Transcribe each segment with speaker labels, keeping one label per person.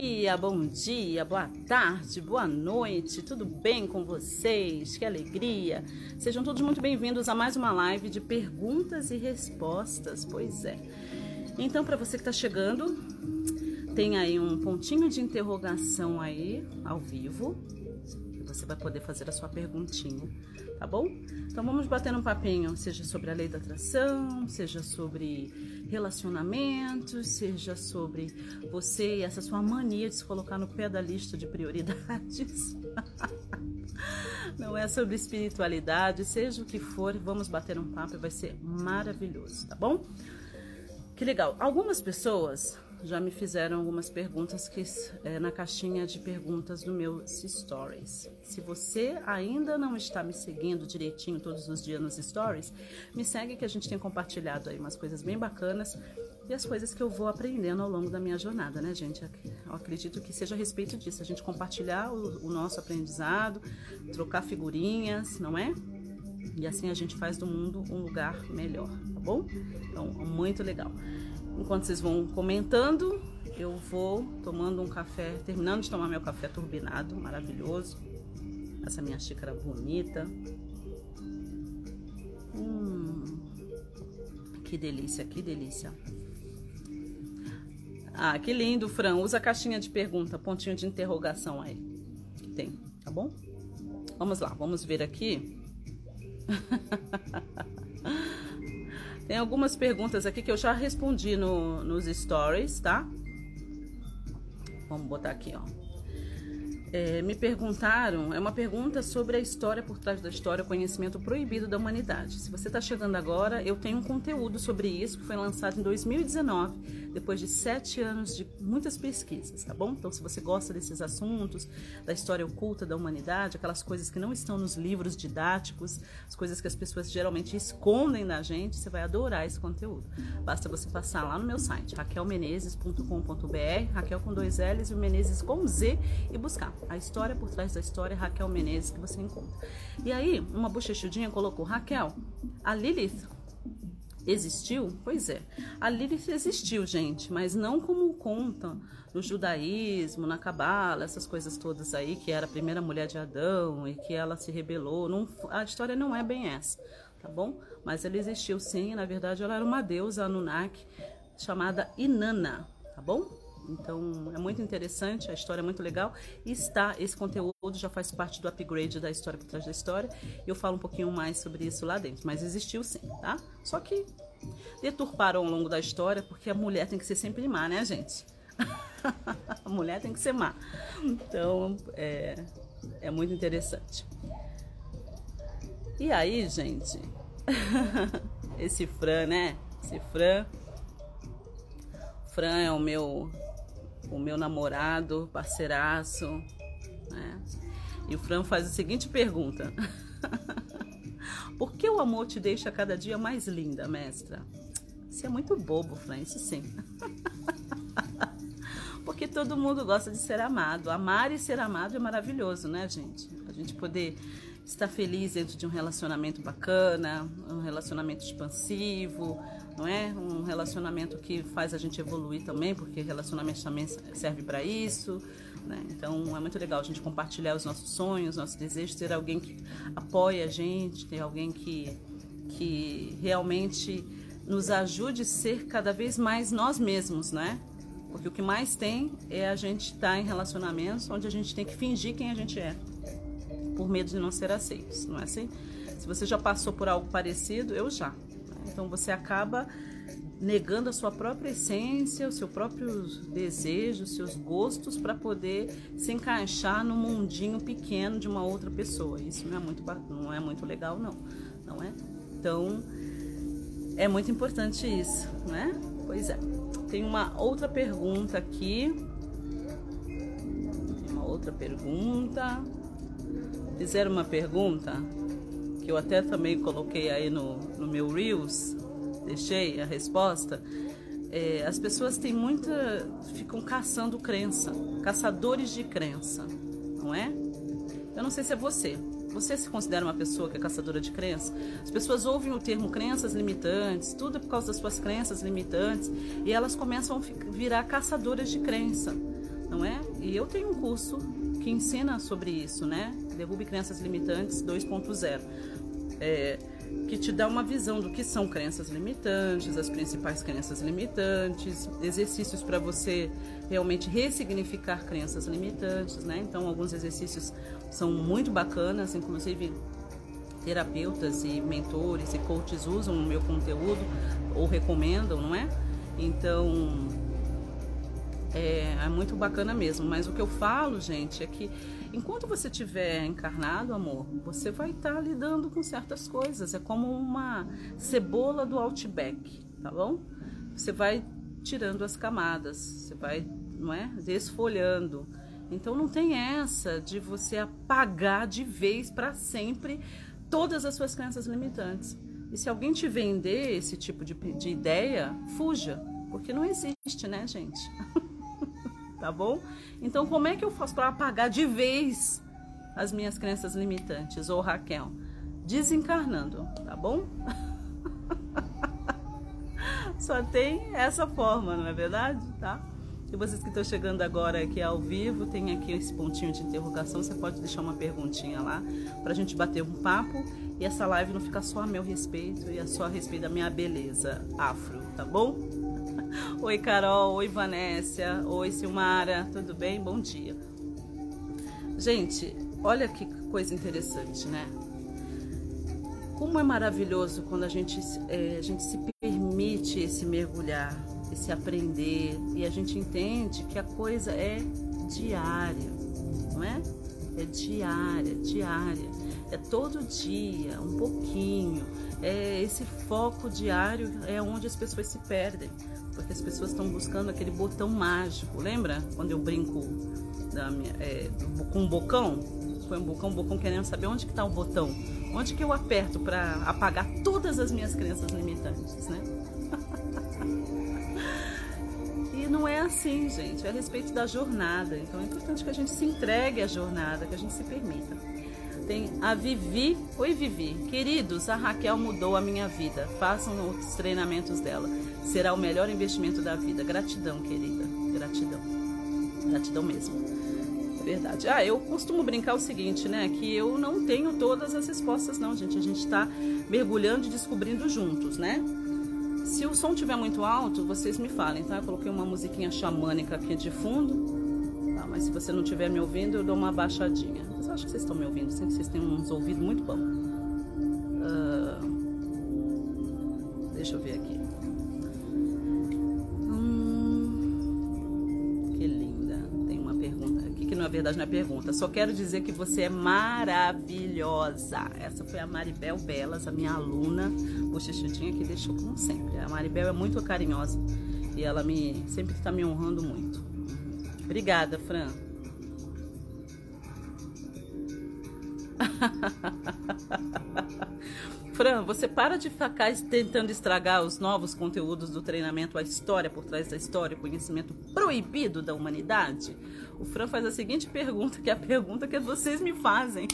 Speaker 1: dia, bom dia, boa tarde, boa noite, tudo bem com vocês? Que alegria! Sejam todos muito bem-vindos a mais uma live de perguntas e respostas. Pois é. Então, para você que está chegando, tem aí um pontinho de interrogação aí ao vivo. Você vai poder fazer a sua perguntinha tá bom? Então vamos bater um papinho, seja sobre a lei da atração, seja sobre relacionamentos, seja sobre você e essa sua mania de se colocar no pé da lista de prioridades. Não é sobre espiritualidade, seja o que for, vamos bater um papo e vai ser maravilhoso, tá bom? Que legal. Algumas pessoas já me fizeram algumas perguntas que é, na caixinha de perguntas do meu stories. Se você ainda não está me seguindo direitinho todos os dias nos stories, me segue que a gente tem compartilhado aí umas coisas bem bacanas e as coisas que eu vou aprendendo ao longo da minha jornada, né, gente? Eu acredito que seja a respeito disso, a gente compartilhar o, o nosso aprendizado, trocar figurinhas, não é? E assim a gente faz do mundo um lugar melhor, tá bom? Então, muito legal. Enquanto vocês vão comentando, eu vou tomando um café, terminando de tomar meu café turbinado, maravilhoso. Essa minha xícara bonita. Hum, que delícia, que delícia. Ah, que lindo, Fran. Usa a caixinha de pergunta, pontinho de interrogação aí. Tem, tá bom? Vamos lá, vamos ver aqui. Tem algumas perguntas aqui que eu já respondi no, nos stories, tá? Vamos botar aqui, ó. É, me perguntaram, é uma pergunta sobre a história por trás da história, o conhecimento proibido da humanidade. Se você está chegando agora, eu tenho um conteúdo sobre isso que foi lançado em 2019 depois de sete anos de muitas pesquisas, tá bom? Então, se você gosta desses assuntos, da história oculta da humanidade, aquelas coisas que não estão nos livros didáticos, as coisas que as pessoas geralmente escondem da gente, você vai adorar esse conteúdo. Basta você passar lá no meu site, raquelmenezes.com.br, Raquel com dois L's e o Menezes com Z, e buscar a história por trás da história Raquel Menezes que você encontra. E aí, uma bochechudinha colocou, Raquel, a Lilith Existiu? Pois é. A Lilith existiu, gente, mas não como conta no judaísmo, na cabala, essas coisas todas aí, que era a primeira mulher de Adão e que ela se rebelou. Não, a história não é bem essa, tá bom? Mas ela existiu sim, na verdade ela era uma deusa Anunnaki chamada Inanna, tá bom? Então é muito interessante, a história é muito legal. E está, esse conteúdo já faz parte do upgrade da história por trás da história. E eu falo um pouquinho mais sobre isso lá dentro. Mas existiu sim, tá? Só que deturparam ao longo da história, porque a mulher tem que ser sempre má, né, gente? a mulher tem que ser má. Então é, é muito interessante. E aí, gente, esse Fran, né? Esse Fran. Fran é o meu o meu namorado, parceiraço. Né? E o Fran faz a seguinte pergunta: Por que o amor te deixa cada dia mais linda, mestra? Isso é muito bobo, Fran, isso sim. Porque todo mundo gosta de ser amado. Amar e ser amado é maravilhoso, né, gente? A gente poder estar feliz dentro de um relacionamento bacana, um relacionamento expansivo, não é? Um relacionamento que faz a gente evoluir também, porque relacionamento também serve para isso, né? Então é muito legal a gente compartilhar os nossos sonhos, nossos desejos, ter alguém que apoie a gente, ter alguém que, que realmente nos ajude a ser cada vez mais nós mesmos, né? Porque o que mais tem é a gente estar tá em relacionamentos onde a gente tem que fingir quem a gente é, por medo de não ser aceitos, não é assim? Se você já passou por algo parecido, eu já. Então você acaba negando a sua própria essência, os seus próprios desejos, seus gostos para poder se encaixar no mundinho pequeno de uma outra pessoa. Isso não é muito não é muito legal não, não é? Então é muito importante isso, né? Pois é. Tem uma outra pergunta aqui. Uma outra pergunta. Fizeram uma pergunta que eu até também coloquei aí no, no meu Reels, deixei a resposta. É, as pessoas têm muita. ficam caçando crença, caçadores de crença, não é? Eu não sei se é você. Você se considera uma pessoa que é caçadora de crença? As pessoas ouvem o termo crenças limitantes, tudo é por causa das suas crenças limitantes, e elas começam a virar caçadoras de crença não é? E eu tenho um curso que ensina sobre isso, né? Derrube Crenças Limitantes 2.0. É, que te dá uma visão do que são crenças limitantes, as principais crenças limitantes, exercícios para você realmente ressignificar crenças limitantes, né? Então, alguns exercícios são muito bacanas, inclusive terapeutas e mentores e coaches usam o meu conteúdo ou recomendam, não é? Então, é, é muito bacana mesmo. Mas o que eu falo, gente, é que enquanto você estiver encarnado, amor, você vai estar tá lidando com certas coisas. É como uma cebola do Outback, tá bom? Você vai tirando as camadas, você vai, não é, desfolhando. Então não tem essa de você apagar de vez para sempre todas as suas crenças limitantes. E se alguém te vender esse tipo de, de ideia, fuja, porque não existe, né, gente? tá bom? Então, como é que eu faço para apagar de vez as minhas crenças limitantes, ou Raquel? Desencarnando, tá bom? Só tem essa forma, não é verdade? Tá? E vocês que estão chegando agora aqui ao vivo, tem aqui esse pontinho de interrogação. Você pode deixar uma perguntinha lá para a gente bater um papo e essa live não ficar só a meu respeito e a só a respeito da minha beleza afro, tá bom? Oi, Carol. Oi, Vanessa. Oi, Silmara. Tudo bem? Bom dia. Gente, olha que coisa interessante, né? Como é maravilhoso quando a gente, é, a gente se permite esse mergulhar, esse aprender e a gente entende que a coisa é diária, não é? É diária, diária. É todo dia, um pouquinho. É esse foco diário é onde as pessoas se perdem porque as pessoas estão buscando aquele botão mágico. Lembra quando eu brinco minha, é, com um bocão? Foi um bocão, um bocão querendo saber onde que está o botão. Onde que eu aperto para apagar todas as minhas crenças limitantes, né? e não é assim, gente. É a respeito da jornada. Então é importante que a gente se entregue à jornada, que a gente se permita. Tem a Vivi. Oi, Vivi. Queridos, a Raquel mudou a minha vida. Façam os treinamentos dela. Será o melhor investimento da vida. Gratidão, querida. Gratidão. Gratidão mesmo. É verdade. Ah, eu costumo brincar o seguinte, né? Que eu não tenho todas as respostas, não, gente. A gente está mergulhando e descobrindo juntos, né? Se o som estiver muito alto, vocês me falem, tá? Eu coloquei uma musiquinha xamânica aqui de fundo. Tá? Mas se você não estiver me ouvindo, eu dou uma baixadinha. Mas eu acho que vocês estão me ouvindo. Sempre vocês têm uns ouvidos muito bons. Verdade não é pergunta. Só quero dizer que você é maravilhosa. Essa foi a Maribel Belas, a minha aluna, bochechutinha, que deixou como sempre. A Maribel é muito carinhosa e ela me sempre está me honrando muito. Obrigada, Fran. Fran, você para de ficar tentando estragar os novos conteúdos do treinamento, a história por trás da história, o conhecimento proibido da humanidade? O Fran faz a seguinte pergunta, que é a pergunta que vocês me fazem.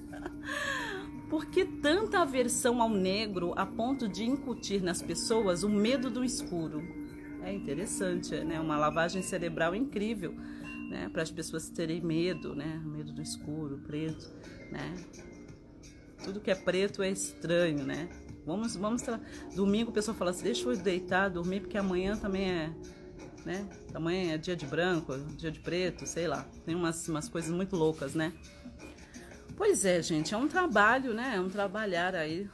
Speaker 1: Por que tanta aversão ao negro a ponto de incutir nas pessoas o medo do escuro? É interessante, né? Uma lavagem cerebral incrível, né? Para as pessoas terem medo, né? Medo do escuro, preto, né? Tudo que é preto é estranho, né? Vamos, vamos. Domingo o pessoal fala assim: deixa eu deitar, dormir, porque amanhã também é né? Amanhã é dia de branco, dia de preto, sei lá. Tem umas, umas coisas muito loucas, né? Pois é, gente, é um trabalho, né? É um trabalhar aí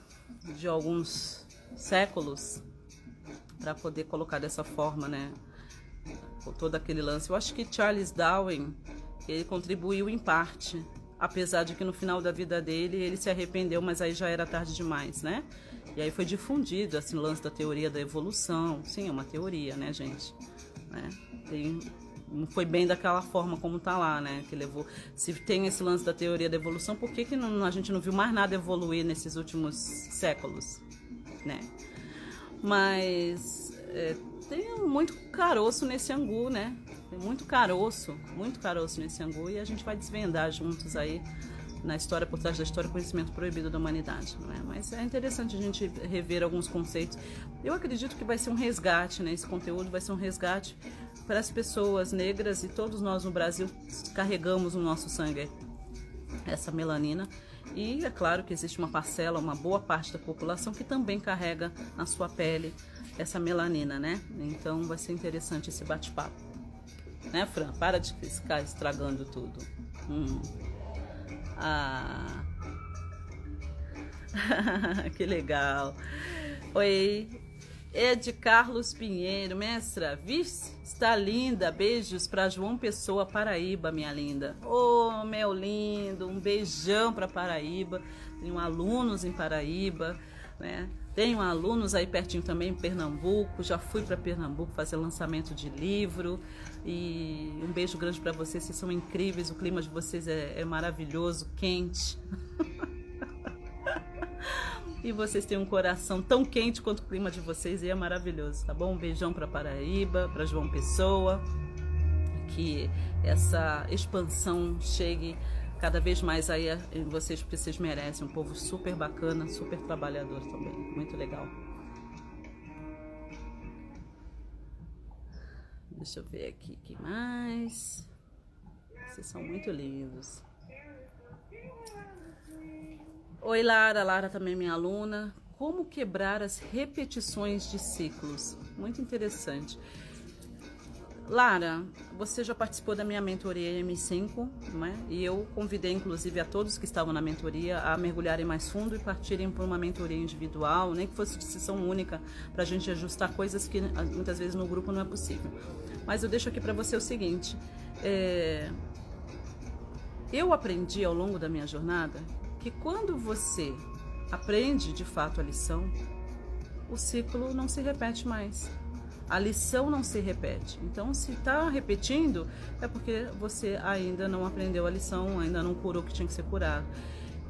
Speaker 1: de alguns séculos para poder colocar dessa forma, né? Todo aquele lance. Eu acho que Charles Darwin ele contribuiu em parte, apesar de que no final da vida dele ele se arrependeu, mas aí já era tarde demais, né? E aí foi difundido esse lance da teoria da evolução. Sim, é uma teoria, né, gente? né? Tem, não foi bem daquela forma como está lá, né? Que levou. Se tem esse lance da teoria da evolução, por que, que não, a gente não viu mais nada evoluir nesses últimos séculos, né? Mas é, tem muito caroço nesse angu, né? Tem muito caroço, muito caroço nesse angu e a gente vai desvendar juntos aí na história, por trás da história, conhecimento proibido da humanidade, não é? Mas é interessante a gente rever alguns conceitos. Eu acredito que vai ser um resgate, né? Esse conteúdo vai ser um resgate para as pessoas negras e todos nós no Brasil carregamos no nosso sangue essa melanina. E é claro que existe uma parcela, uma boa parte da população que também carrega na sua pele essa melanina, né? Então vai ser interessante esse bate-papo. Né, Fran? Para de ficar estragando tudo. Hum. Ah. que legal. Oi, Ed Carlos Pinheiro, mestra, vice, está linda. Beijos para João Pessoa, Paraíba, minha linda. Ô, oh, meu lindo, um beijão para Paraíba. Tenho alunos em Paraíba, né? Tenho alunos aí pertinho também em Pernambuco. Já fui para Pernambuco fazer lançamento de livro. E um beijo grande para vocês, vocês são incríveis. O clima de vocês é, é maravilhoso, quente. e vocês têm um coração tão quente quanto o clima de vocês e é maravilhoso, tá bom? Um beijão para Paraíba, para João Pessoa. Que essa expansão chegue cada vez mais aí vocês, porque vocês merecem. Um povo super bacana, super trabalhador também. Muito legal. Deixa eu ver aqui que mais. Vocês são muito lindos. Oi, Lara. Lara também é minha aluna. Como quebrar as repetições de ciclos? Muito interessante. Lara, você já participou da minha mentoria M5, não é? E eu convidei, inclusive, a todos que estavam na mentoria a mergulharem mais fundo e partirem para uma mentoria individual, nem que fosse de sessão única, para a gente ajustar coisas que ah, muitas vezes no grupo não é possível. Mas eu deixo aqui para você o seguinte: é... eu aprendi ao longo da minha jornada que quando você aprende de fato a lição, o ciclo não se repete mais a lição não se repete. Então, se está repetindo, é porque você ainda não aprendeu a lição, ainda não curou o que tinha que ser curado.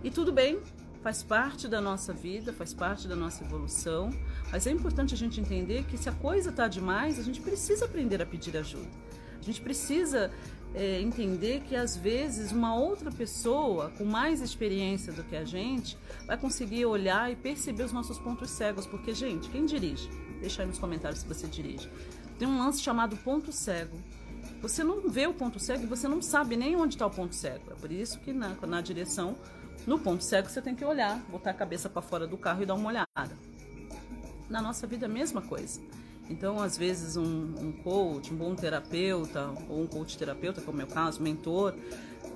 Speaker 1: E tudo bem, faz parte da nossa vida, faz parte da nossa evolução, mas é importante a gente entender que se a coisa está demais, a gente precisa aprender a pedir ajuda. A gente precisa é, entender que às vezes uma outra pessoa com mais experiência do que a gente vai conseguir olhar e perceber os nossos pontos cegos, porque gente, quem dirige? Deixa aí nos comentários se você dirige. Tem um lance chamado ponto cego. Você não vê o ponto cego e você não sabe nem onde está o ponto cego. É por isso que na, na direção, no ponto cego, você tem que olhar, botar a cabeça para fora do carro e dar uma olhada. Na nossa vida, a mesma coisa. Então, às vezes, um, um coach, um bom terapeuta, ou um coach terapeuta, como é o meu caso, mentor,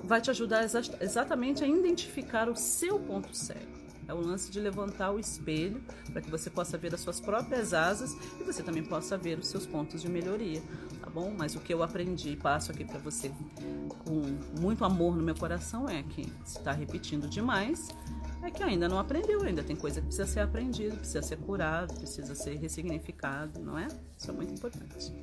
Speaker 1: vai te ajudar exa exatamente a identificar o seu ponto cego. É o lance de levantar o espelho para que você possa ver as suas próprias asas e você também possa ver os seus pontos de melhoria, tá bom? Mas o que eu aprendi e passo aqui para você com muito amor no meu coração é que se está repetindo demais, é que ainda não aprendeu, ainda tem coisa que precisa ser aprendida, precisa ser curado, precisa ser ressignificado, não é? Isso é muito importante.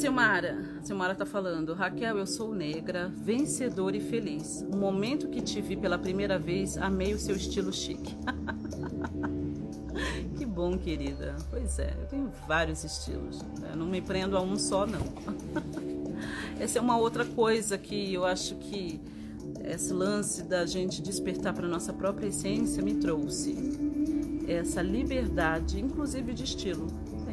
Speaker 1: Silmara. Silmara tá falando. Raquel, eu sou negra, vencedora e feliz. O momento que te vi pela primeira vez, amei o seu estilo chique. que bom, querida. Pois é, eu tenho vários estilos. Eu não me prendo a um só, não. Essa é uma outra coisa que eu acho que esse lance da gente despertar para nossa própria essência me trouxe essa liberdade, inclusive de estilo.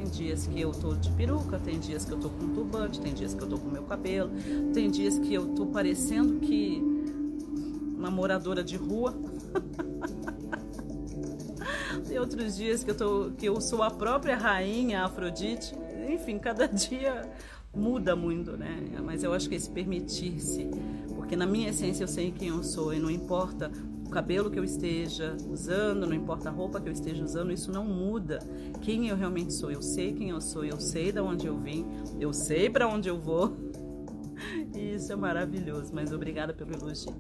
Speaker 1: Tem dias que eu tô de peruca, tem dias que eu tô com turbante, tem dias que eu tô com meu cabelo, tem dias que eu tô parecendo que uma moradora de rua. tem outros dias que eu, tô, que eu sou a própria rainha Afrodite. Enfim, cada dia muda muito, né? Mas eu acho que esse permitir-se porque na minha essência eu sei quem eu sou e não importa o cabelo que eu esteja usando, não importa a roupa que eu esteja usando, isso não muda quem eu realmente sou. Eu sei quem eu sou, eu sei de onde eu vim, eu sei para onde eu vou. E isso é maravilhoso, mas obrigada pelo elogio.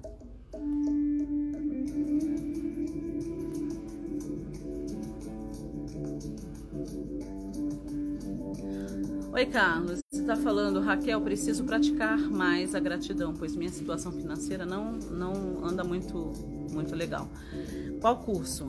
Speaker 1: Oi, Carlos. Está falando, Raquel, preciso praticar mais a gratidão, pois minha situação financeira não, não anda muito, muito legal. Qual curso?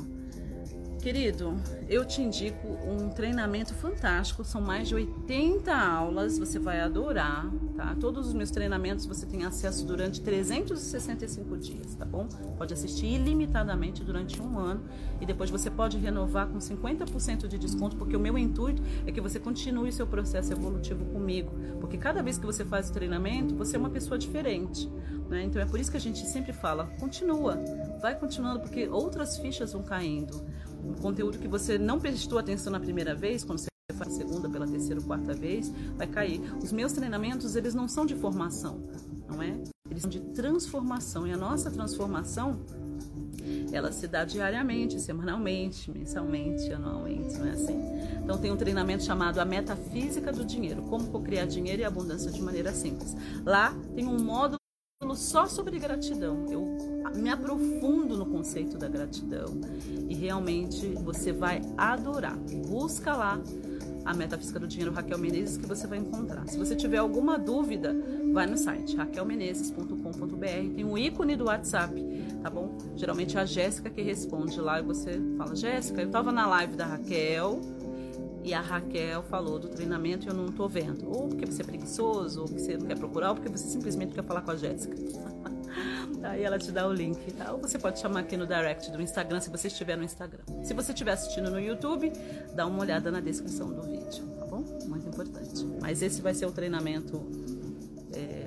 Speaker 1: Querido, eu te indico um treinamento fantástico, são mais de 80 aulas, você vai adorar, tá? Todos os meus treinamentos você tem acesso durante 365 dias, tá bom? Pode assistir ilimitadamente durante um ano e depois você pode renovar com 50% de desconto, porque o meu intuito é que você continue seu processo evolutivo comigo, porque cada vez que você faz o treinamento, você é uma pessoa diferente, né? Então é por isso que a gente sempre fala, continua, vai continuando, porque outras fichas vão caindo um conteúdo que você não prestou atenção na primeira vez, quando você faz a segunda, pela terceira ou quarta vez, vai cair. Os meus treinamentos, eles não são de formação, não é? Eles são de transformação. E a nossa transformação, ela se dá diariamente, semanalmente, mensalmente, anualmente, não é assim? Então tem um treinamento chamado A Metafísica do Dinheiro, como criar dinheiro e abundância de maneira simples. Lá tem um módulo só sobre gratidão. Eu me aprofundo no conceito da gratidão e realmente você vai adorar. Busca lá a Metafísica do Dinheiro Raquel Menezes que você vai encontrar. Se você tiver alguma dúvida, vai no site raquelmenezes.com.br, tem um ícone do WhatsApp, tá bom? Geralmente é a Jéssica que responde lá e você fala: "Jéssica, eu tava na live da Raquel, e a Raquel falou do treinamento e eu não tô vendo. Ou porque você é preguiçoso, ou porque você não quer procurar, ou porque você simplesmente quer falar com a Jéssica. Aí ela te dá o link. Tá? Ou você pode chamar aqui no direct do Instagram, se você estiver no Instagram. Se você estiver assistindo no YouTube, dá uma olhada na descrição do vídeo, tá bom? Muito importante. Mas esse vai ser o treinamento. É...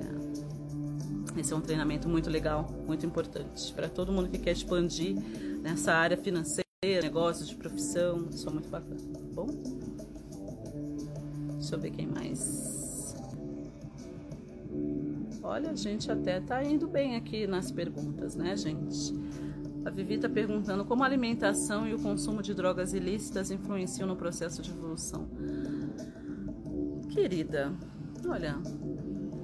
Speaker 1: Esse é um treinamento muito legal, muito importante para todo mundo que quer expandir nessa área financeira, negócios, de profissão. Isso é muito bacana, tá bom? Deixa eu ver quem mais. Olha, a gente até tá indo bem aqui nas perguntas, né, gente? A Vivi está perguntando como a alimentação e o consumo de drogas ilícitas influenciam no processo de evolução. Querida, olha,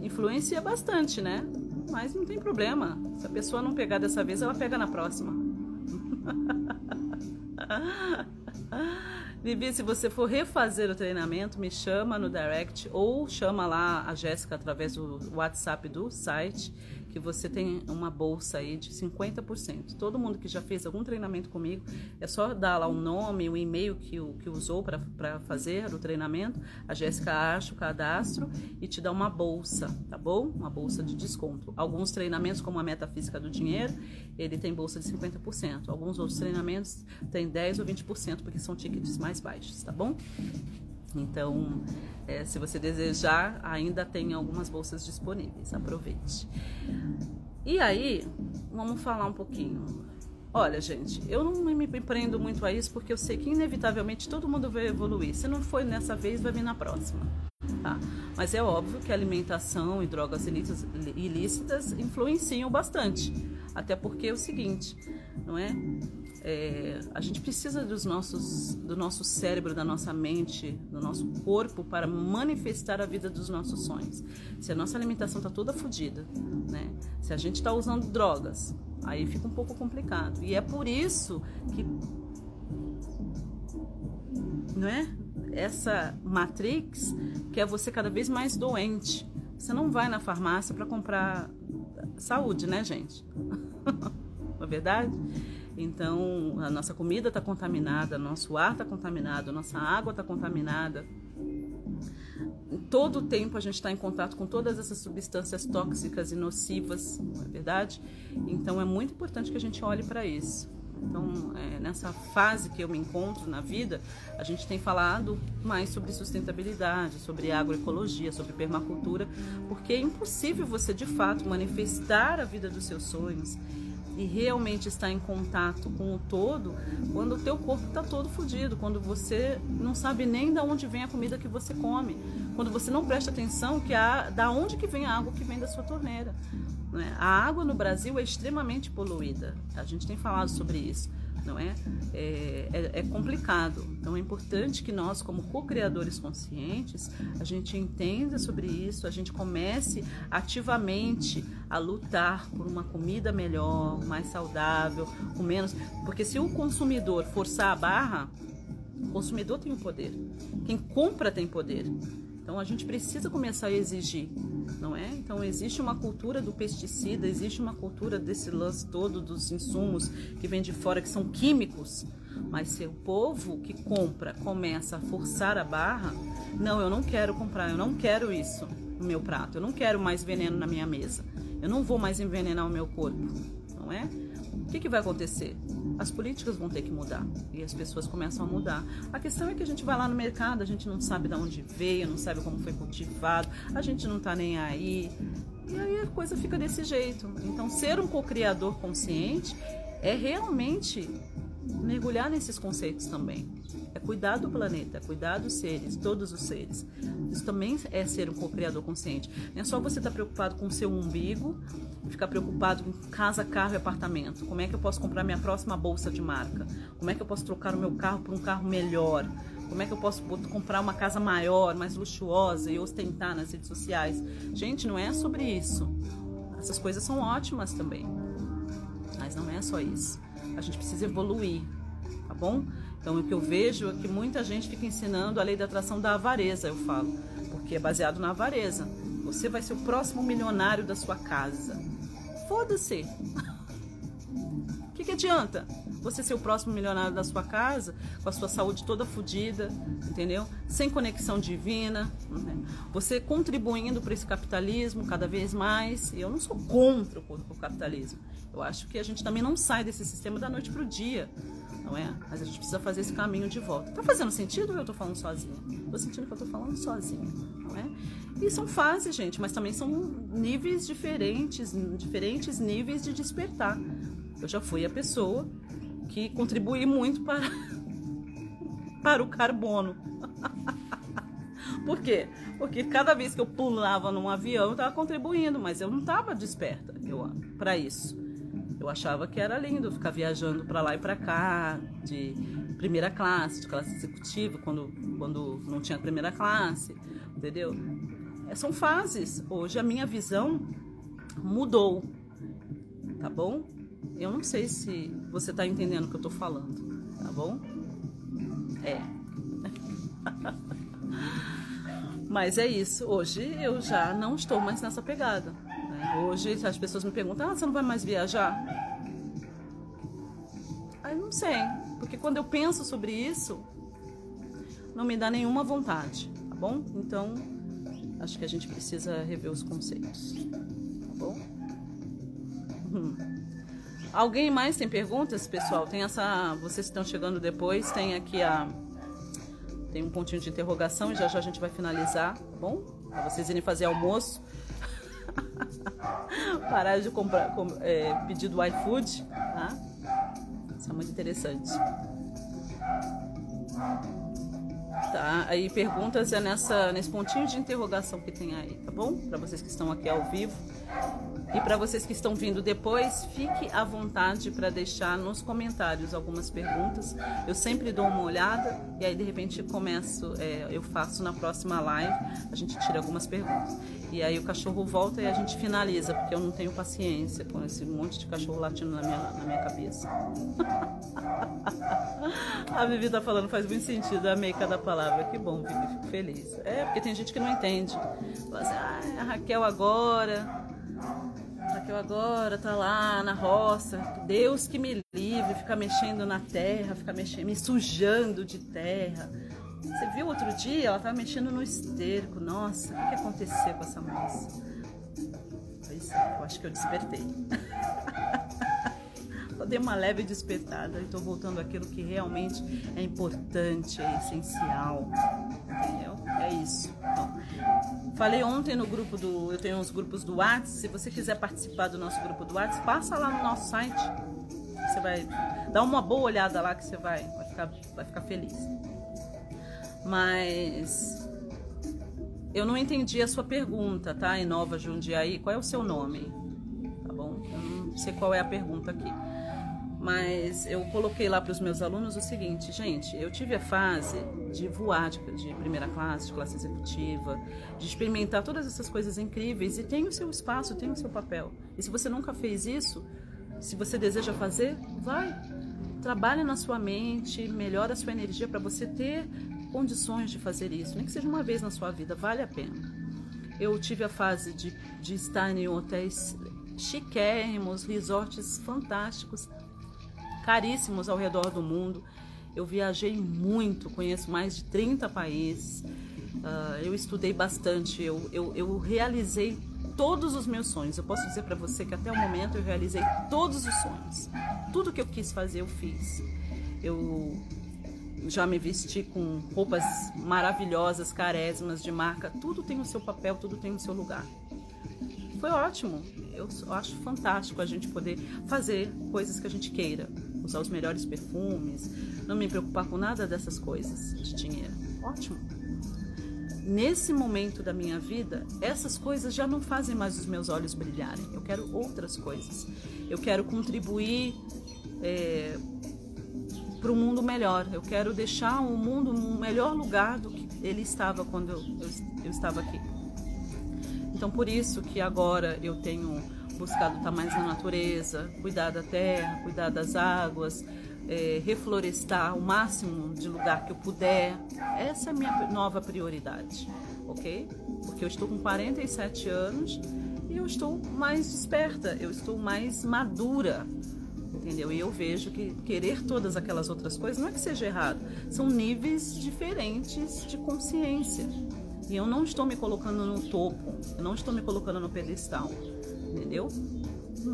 Speaker 1: influencia bastante, né? Mas não tem problema. Se a pessoa não pegar dessa vez, ela pega na próxima. Vivi, se você for refazer o treinamento, me chama no direct ou chama lá a Jéssica através do WhatsApp do site que você tem uma bolsa aí de 50%. Todo mundo que já fez algum treinamento comigo, é só dar lá o nome, o e-mail que, que usou para fazer o treinamento, a Jéssica acha o cadastro e te dá uma bolsa, tá bom? Uma bolsa de desconto. Alguns treinamentos, como a Metafísica do Dinheiro, ele tem bolsa de 50%. Alguns outros treinamentos tem 10 ou 20%, porque são tickets mais baixos, tá bom? Então, é, se você desejar, ainda tem algumas bolsas disponíveis. Aproveite. E aí, vamos falar um pouquinho. Olha, gente, eu não me prendo muito a isso porque eu sei que inevitavelmente todo mundo vai evoluir. Se não foi nessa vez, vai vir na próxima. Tá? Mas é óbvio que alimentação e drogas ilícitas influenciam bastante. Até porque é o seguinte, não é? É, a gente precisa dos nossos, do nosso cérebro, da nossa mente, do nosso corpo para manifestar a vida dos nossos sonhos. Se a nossa alimentação está toda fodida, né? se a gente está usando drogas, aí fica um pouco complicado. E é por isso que não é? essa matrix quer você cada vez mais doente. Você não vai na farmácia para comprar saúde, né, gente? Não é verdade? Então, a nossa comida está contaminada, nosso ar está contaminado, nossa água está contaminada. Todo o tempo a gente está em contato com todas essas substâncias tóxicas e nocivas, não é verdade? Então, é muito importante que a gente olhe para isso. Então, é, nessa fase que eu me encontro na vida, a gente tem falado mais sobre sustentabilidade, sobre agroecologia, sobre permacultura, porque é impossível você de fato manifestar a vida dos seus sonhos e realmente estar em contato com o todo quando o teu corpo está todo fodido, quando você não sabe nem de onde vem a comida que você come, quando você não presta atenção que da onde que vem a água que vem da sua torneira. Né? A água no Brasil é extremamente poluída, a gente tem falado sobre isso não é? É, é, é complicado. Então é importante que nós, como co-criadores conscientes, a gente entenda sobre isso, a gente comece ativamente a lutar por uma comida melhor, mais saudável, com menos. Porque se o consumidor forçar a barra, o consumidor tem o poder. Quem compra tem poder. Então a gente precisa começar a exigir, não é? Então existe uma cultura do pesticida, existe uma cultura desse lance todo dos insumos que vem de fora que são químicos. Mas se o povo que compra começa a forçar a barra, não, eu não quero comprar, eu não quero isso no meu prato, eu não quero mais veneno na minha mesa, eu não vou mais envenenar o meu corpo, não é? O que, que vai acontecer? As políticas vão ter que mudar e as pessoas começam a mudar. A questão é que a gente vai lá no mercado, a gente não sabe de onde veio, não sabe como foi cultivado, a gente não está nem aí. E aí a coisa fica desse jeito. Então, ser um co-criador consciente é realmente mergulhar nesses conceitos também. É cuidar do planeta, é cuidar dos seres, todos os seres. Isso também é ser um co-criador consciente. Não é só você estar tá preocupado com o seu umbigo ficar preocupado com casa, carro e apartamento. Como é que eu posso comprar minha próxima bolsa de marca? Como é que eu posso trocar o meu carro por um carro melhor? Como é que eu posso comprar uma casa maior, mais luxuosa e ostentar nas redes sociais? Gente, não é sobre isso. Essas coisas são ótimas também. Mas não é só isso. A gente precisa evoluir, tá bom? Então, o que eu vejo é que muita gente fica ensinando a lei da atração da avareza, eu falo, porque é baseado na avareza. Você vai ser o próximo milionário da sua casa. Foda-se! Que adianta você ser o próximo milionário da sua casa, com a sua saúde toda fodida, entendeu? Sem conexão divina, né? você contribuindo para esse capitalismo cada vez mais. E eu não sou contra o capitalismo. Eu acho que a gente também não sai desse sistema da noite para o dia não é? Mas a gente precisa fazer esse caminho de volta. Tá fazendo sentido ou eu tô falando sozinha? Tô sentindo que eu tô falando sozinha, não é? E são fases, gente, mas também são níveis diferentes, diferentes níveis de despertar. Eu já fui a pessoa que contribui muito para, para o carbono. Por quê? Porque cada vez que eu pulava num avião, eu estava contribuindo, mas eu não estava desperta para isso. Eu achava que era lindo ficar viajando para lá e para cá, de primeira classe, de classe executiva, quando, quando não tinha primeira classe, entendeu? É, são fases. Hoje a minha visão mudou, tá bom? Eu não sei se você tá entendendo o que eu tô falando, tá bom? É. Mas é isso. Hoje eu já não estou mais nessa pegada. Hoje as pessoas me perguntam: ah, você não vai mais viajar? Aí não sei, porque quando eu penso sobre isso, não me dá nenhuma vontade, tá bom? Então, acho que a gente precisa rever os conceitos, tá bom? Hum. Alguém mais tem perguntas, pessoal? Tem essa, vocês estão chegando depois, tem aqui a tem um pontinho de interrogação e já já a gente vai finalizar, tá bom? Para vocês irem fazer almoço. Parar de comprar, com, é, pedir do iFood, tá? Isso é muito interessante. Tá, aí perguntas é nessa, nesse pontinho de interrogação que tem aí, tá bom? Para vocês que estão aqui ao vivo. E para vocês que estão vindo depois, fique à vontade para deixar nos comentários algumas perguntas. Eu sempre dou uma olhada e aí de repente começo, é, eu faço na próxima live, a gente tira algumas perguntas. E aí o cachorro volta e a gente finaliza, porque eu não tenho paciência com esse monte de cachorro latindo na minha, na minha cabeça. a Vivi tá falando, faz muito sentido, amei cada palavra. Que bom, Vivi, fico feliz. É, porque tem gente que não entende. Fala assim, ah, a Raquel agora Raquel agora tá lá na roça. Deus que me livre, ficar mexendo na terra, ficar mexendo, me sujando de terra. Você viu outro dia? Ela tava mexendo no esterco. Nossa, o que aconteceu com essa moça? Pois é, eu acho que eu despertei. eu dei uma leve despertada e estou voltando àquilo que realmente é importante, é essencial. Entendeu? É isso. Então, falei ontem no grupo do. Eu tenho uns grupos do WhatsApp. Se você quiser participar do nosso grupo do WhatsApp, passa lá no nosso site. Você vai dar uma boa olhada lá que você vai, vai, ficar, vai ficar feliz. Mas eu não entendi a sua pergunta, tá? Inova Jundiaí, qual é o seu nome? Tá bom? Eu não sei qual é a pergunta aqui. Mas eu coloquei lá para os meus alunos o seguinte, gente, eu tive a fase de voar de, de, primeira classe, de classe executiva, de experimentar todas essas coisas incríveis e tem o seu espaço, tem o seu papel. E se você nunca fez isso, se você deseja fazer, vai. Trabalhe na sua mente, melhora a sua energia para você ter condições de fazer isso, nem que seja uma vez na sua vida, vale a pena. Eu tive a fase de, de estar em hotéis chiquérrimos, resorts fantásticos, caríssimos ao redor do mundo. Eu viajei muito, conheço mais de 30 países. Uh, eu estudei bastante, eu, eu, eu realizei todos os meus sonhos. Eu posso dizer para você que até o momento eu realizei todos os sonhos. Tudo que eu quis fazer, eu fiz. Eu já me vesti com roupas maravilhosas, carésimas, de marca. Tudo tem o seu papel, tudo tem o seu lugar. Foi ótimo. Eu acho fantástico a gente poder fazer coisas que a gente queira. Usar os melhores perfumes, não me preocupar com nada dessas coisas de dinheiro. Ótimo nesse momento da minha vida, essas coisas já não fazem mais os meus olhos brilharem. Eu quero outras coisas. Eu quero contribuir é, para um mundo melhor. Eu quero deixar o mundo um melhor lugar do que ele estava quando eu, eu, eu estava aqui. Então, por isso que agora eu tenho buscado estar mais na natureza, cuidar da terra, cuidar das águas, é, reflorestar o máximo de lugar que eu puder. Essa é a minha nova prioridade, ok? Porque eu estou com 47 anos e eu estou mais desperta, eu estou mais madura, entendeu? E eu vejo que querer todas aquelas outras coisas não é que seja errado, são níveis diferentes de consciência. E eu não estou me colocando no topo, eu não estou me colocando no pedestal, entendeu?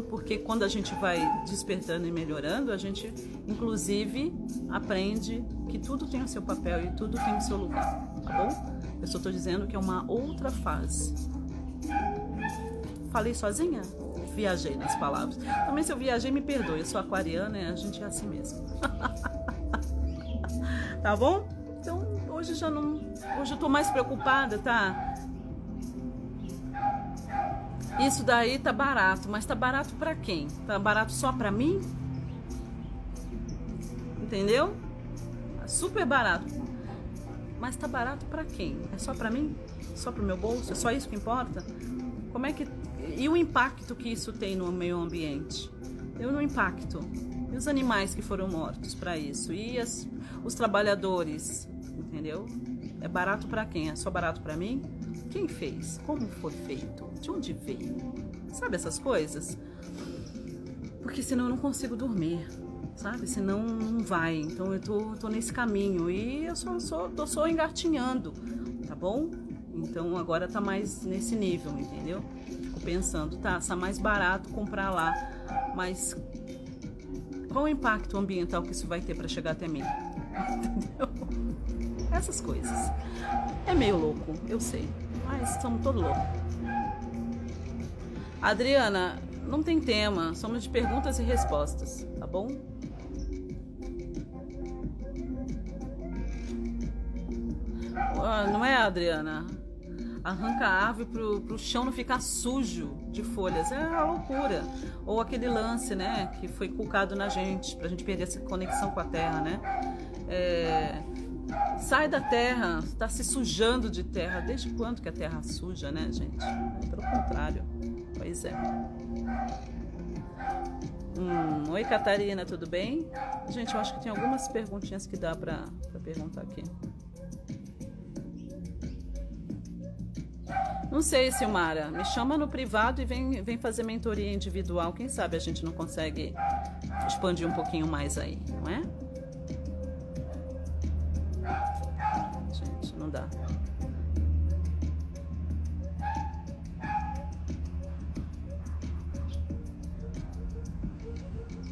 Speaker 1: porque quando a gente vai despertando e melhorando, a gente inclusive aprende que tudo tem o seu papel e tudo tem o seu lugar, tá bom? Eu só estou dizendo que é uma outra fase. Falei sozinha? Viajei nas palavras. Também se eu viajei, me perdoe. Eu sou aquariana e a gente é assim mesmo. tá bom? Então, hoje já não. Hoje eu tô mais preocupada, tá? Isso daí tá barato, mas tá barato para quem? Tá barato só para mim? Entendeu? É super barato. Mas tá barato para quem? É só para mim? Só pro meu bolso? É só isso que importa? Como é que e o impacto que isso tem no meio ambiente? Eu no impacto. E os animais que foram mortos para isso? E as, os trabalhadores, entendeu? É barato para quem? É só barato para mim? Quem fez? Como foi feito? De onde veio? Sabe essas coisas? Porque senão eu não consigo dormir, sabe? Senão não vai. Então eu tô, tô nesse caminho e eu só, só, tô só engatinhando, tá bom? Então agora tá mais nesse nível, entendeu? Fico pensando, tá, tá mais barato comprar lá, mas qual o impacto ambiental que isso vai ter para chegar até mim? Entendeu? Essas coisas. É meio louco, eu sei. Mas estamos todos loucos. Adriana, não tem tema, somos de perguntas e respostas, tá bom? Ah, não é, Adriana? Arranca a árvore pro, pro chão não ficar sujo de folhas. É uma loucura. Ou aquele lance, né, que foi colocado na gente, pra gente perder essa conexão com a terra, né? É Sai da terra, está se sujando de terra. Desde quando que a terra suja, né, gente? Pelo contrário. Pois é. Hum, oi, Catarina, tudo bem? Gente, eu acho que tem algumas perguntinhas que dá para perguntar aqui. Não sei, Silmara. Me chama no privado e vem, vem fazer mentoria individual. Quem sabe a gente não consegue expandir um pouquinho mais aí, não é? Dá.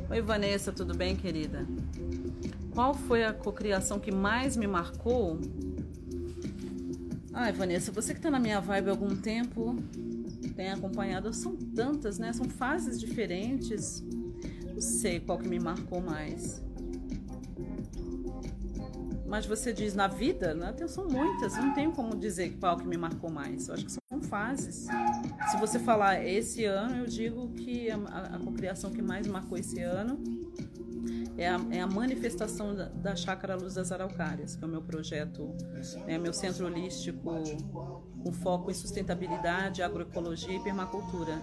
Speaker 1: Oi, Vanessa, tudo bem, querida? Qual foi a cocriação que mais me marcou? Ai, Vanessa, você que tá na minha vibe há algum tempo, tem acompanhado, são tantas, né? São fases diferentes. Não sei qual que me marcou mais. Mas você diz na vida, né? são muitas, não tenho como dizer qual que me marcou mais. Eu acho que são fases. Se você falar esse ano, eu digo que a, a, a cocriação que mais marcou esse ano é a, é a manifestação da, da Chácara Luz das Araucárias, que é o meu projeto, é meu centro holístico com foco em sustentabilidade, agroecologia e permacultura.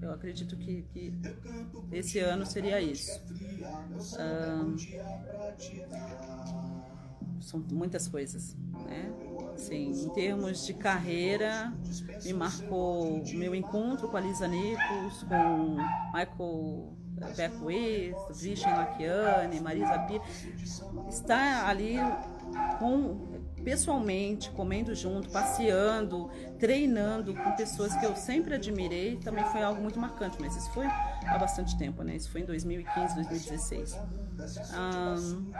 Speaker 1: Eu acredito que, que esse ano seria isso. São muitas coisas, né? Assim, em termos de carreira, me marcou meu encontro com a Lisa Nichols, com Michael Beckwith, Vishen Lakiani, Marisa Pires, estar ali com pessoalmente, comendo junto, passeando, treinando com pessoas que eu sempre admirei, também foi algo muito marcante, mas isso foi há bastante tempo, né? Isso foi em 2015, 2016. Um,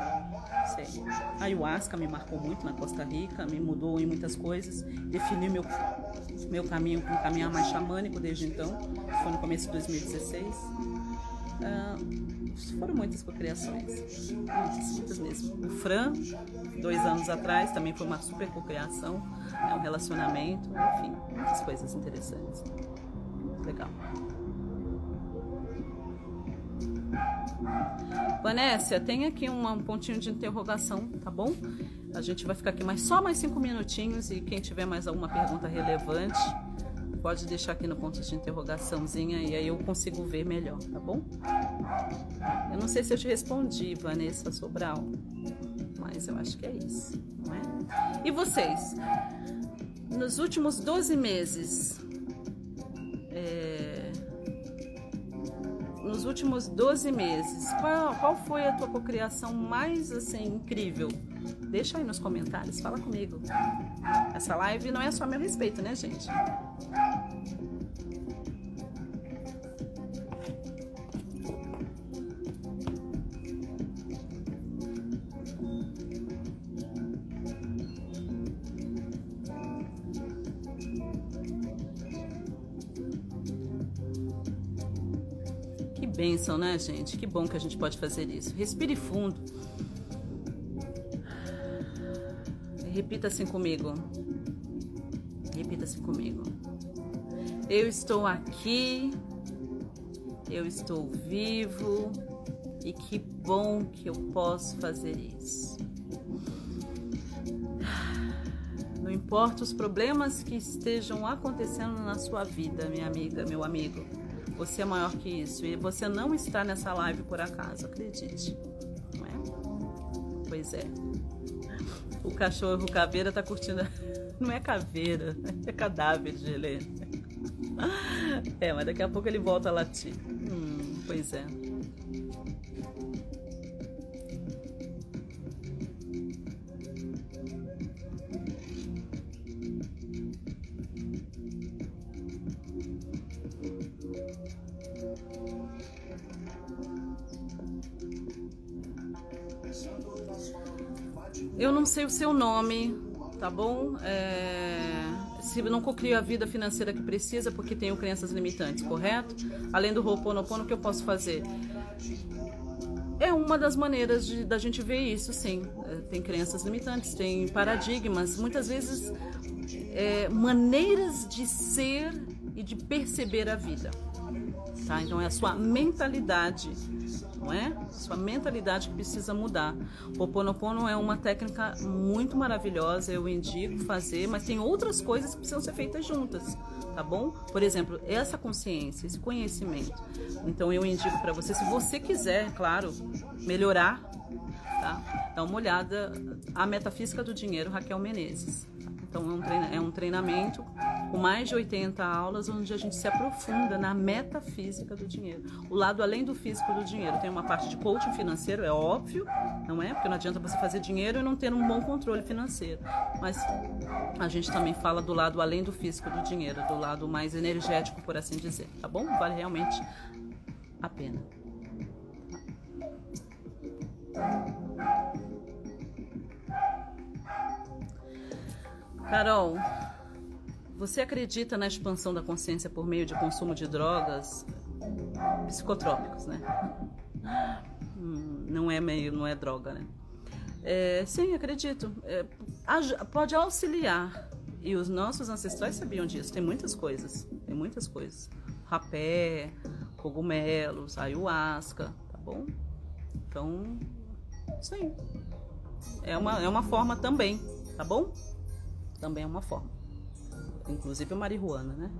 Speaker 1: sei. A ayahuasca me marcou muito na Costa Rica, me mudou em muitas coisas, definiu meu, meu caminho com um caminhar mais xamânico desde então, foi no começo de 2016. Uh, foram muitas cocriações, muitas, muitas mesmo. O Fran, dois anos atrás, também foi uma super cocriação, é um relacionamento, enfim, muitas coisas interessantes. Legal. Vanessa, tem aqui um pontinho de interrogação, tá bom? A gente vai ficar aqui mais só mais cinco minutinhos e quem tiver mais alguma pergunta relevante pode deixar aqui no ponto de interrogaçãozinha e aí eu consigo ver melhor, tá bom? Eu não sei se eu te respondi, Vanessa Sobral, mas eu acho que é isso, não é? E vocês? Nos últimos 12 meses, é... nos últimos 12 meses, qual, qual foi a tua cocriação mais assim incrível? Deixa aí nos comentários, fala comigo. Essa live não é só a meu respeito, né, gente? Né, gente? Que bom que a gente pode fazer isso. Respire fundo. Repita assim comigo. Repita assim comigo. Eu estou aqui. Eu estou vivo. E que bom que eu posso fazer isso. Não importa os problemas que estejam acontecendo na sua vida, minha amiga, meu amigo. Você é maior que isso. E você não está nessa live por acaso, acredite. Não é? Pois é. O cachorro caveira tá curtindo. Não é caveira, é cadáver de gelé. É, mas daqui a pouco ele volta a latir. Hum, pois é. Eu não sei o seu nome, tá bom? É... Se não cocrio a vida financeira que precisa, porque tenho crenças limitantes, correto? Além do Ho'oponopono, o que eu posso fazer? É uma das maneiras de, da gente ver isso, sim. É, tem crenças limitantes, tem paradigmas, muitas vezes é, maneiras de ser e de perceber a vida. Tá? Então é a sua mentalidade é? Sua mentalidade que precisa mudar. O Ponopono é uma técnica muito maravilhosa, eu indico fazer, mas tem outras coisas que precisam ser feitas juntas, tá bom? Por exemplo, essa consciência, esse conhecimento. Então eu indico para você, se você quiser, claro, melhorar, tá? Dá uma olhada a Metafísica do Dinheiro, Raquel Menezes. Então é um, é um treinamento com mais de 80 aulas onde a gente se aprofunda na metafísica do dinheiro. O lado além do físico do dinheiro. Tem uma parte de coaching financeiro, é óbvio, não é? Porque não adianta você fazer dinheiro e não ter um bom controle financeiro. Mas a gente também fala do lado além do físico do dinheiro, do lado mais energético, por assim dizer, tá bom? Vale realmente a pena. Carol, você acredita na expansão da consciência por meio de consumo de drogas psicotrópicos, né? Hum, não é meio, não é droga, né? É, sim, acredito. É, pode auxiliar. E os nossos ancestrais sabiam disso. Tem muitas coisas. Tem muitas coisas. Rapé, cogumelos, ayahuasca, tá bom? Então, sim. É uma, é uma forma também, tá bom? Também é uma forma inclusive marihuana, né?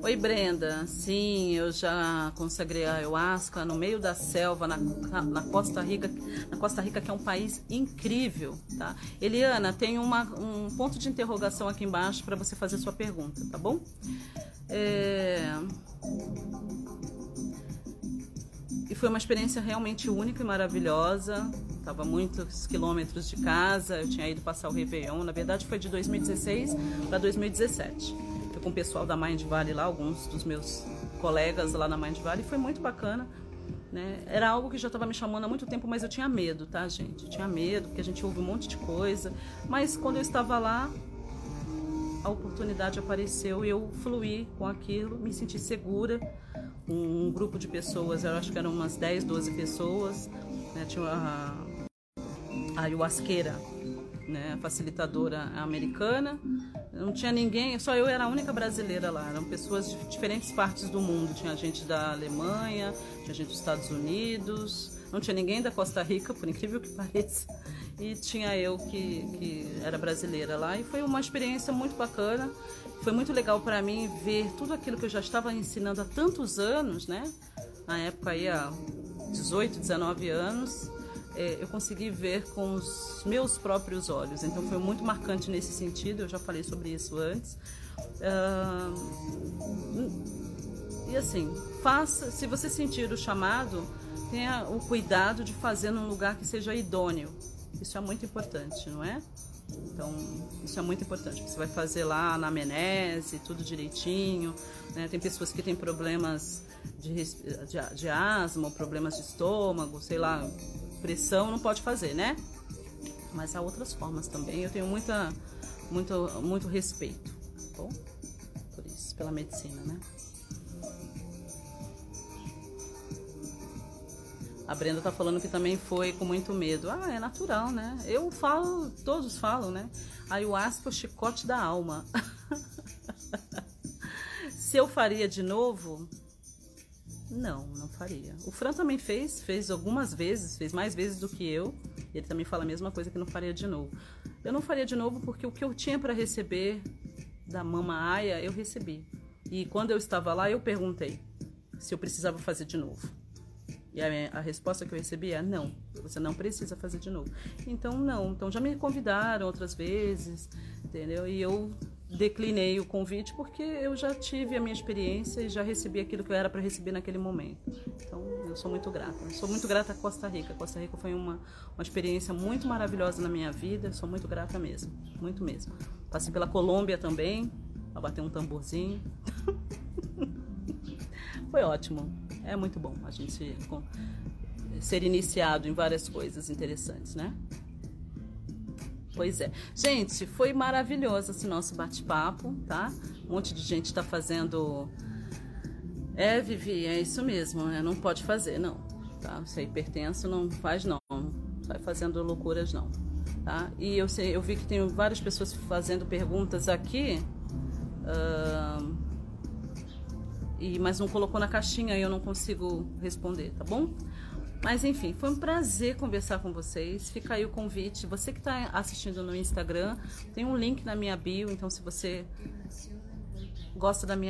Speaker 1: Oi Brenda, sim, eu já consagrei a ayahuasca no meio da selva, na, na Costa Rica, na Costa Rica que é um país incrível, tá? Eliana, tem uma, um ponto de interrogação aqui embaixo para você fazer sua pergunta, tá bom? É... Foi uma experiência realmente única e maravilhosa. Estava muitos quilômetros de casa, eu tinha ido passar o Réveillon. Na verdade, foi de 2016 para 2017. Fui com o pessoal da Mind Valley lá, alguns dos meus colegas lá na Mind Valley. Foi muito bacana. Né? Era algo que já estava me chamando há muito tempo, mas eu tinha medo, tá, gente? Eu tinha medo, porque a gente ouve um monte de coisa. Mas quando eu estava lá, a oportunidade apareceu e eu fluí com aquilo, me senti segura um, grupo de pessoas, eu acho que eram umas 10, 12 pessoas, né? tinha a, a ayahuasqueira, né? a facilitadora americana, não tinha ninguém, só eu era a única brasileira lá, eram pessoas de diferentes partes do mundo, tinha gente da Alemanha, tinha gente dos Estados Unidos, não tinha ninguém da Costa Rica, por incrível que pareça, e tinha eu que, que era brasileira lá, e foi uma experiência muito bacana, foi muito legal para mim ver tudo aquilo que eu já estava ensinando há tantos anos, né? Na época aí há 18, 19 anos, é, eu consegui ver com os meus próprios olhos. Então foi muito marcante nesse sentido. Eu já falei sobre isso antes. Uh, e assim, faça. Se você sentir o chamado, tenha o cuidado de fazer num lugar que seja idôneo. Isso é muito importante, não é? Então, isso é muito importante. Você vai fazer lá na menese, tudo direitinho. Né? Tem pessoas que têm problemas de, de, de asma, problemas de estômago, sei lá, pressão, não pode fazer, né? Mas há outras formas também. Eu tenho muita, muito, muito respeito, tá bom? Por isso, pela medicina, né? A Brenda tá falando que também foi com muito medo. Ah, é natural, né? Eu falo, todos falam, né? Ayahuasca é o chicote da alma. Se eu faria de novo, não, não faria. O Fran também fez, fez algumas vezes, fez mais vezes do que eu. Ele também fala a mesma coisa que não faria de novo. Eu não faria de novo porque o que eu tinha para receber da Mama Aya, eu recebi. E quando eu estava lá, eu perguntei se eu precisava fazer de novo. E a, a, resposta que eu recebi é não, você não precisa fazer de novo. Então, não. Então, já me convidaram outras vezes, entendeu? E eu declinei o convite porque eu já tive a minha experiência e já recebi aquilo que eu era para receber naquele momento. Então, eu sou muito grata. Eu sou muito grata a Costa Rica. Costa Rica foi uma, uma experiência muito maravilhosa na minha vida. Sou muito grata mesmo, muito mesmo. Passei pela Colômbia também, para bater um tamborzinho. foi ótimo. É muito bom a gente ser iniciado em várias coisas interessantes, né? Pois é. Gente, foi maravilhoso esse nosso bate-papo, tá? Um monte de gente está fazendo. É, Vivi, é isso mesmo, né? Não pode fazer, não. Tá? Se é hipertenso, não faz, não. Não vai fazendo loucuras, não. Tá? E eu, sei, eu vi que tem várias pessoas fazendo perguntas aqui. Uh, e, mas não colocou na caixinha e eu não consigo responder, tá bom? Mas enfim, foi um prazer conversar com vocês. Fica aí o convite. Você que está assistindo no Instagram, tem um link na minha bio, então se você gosta da minha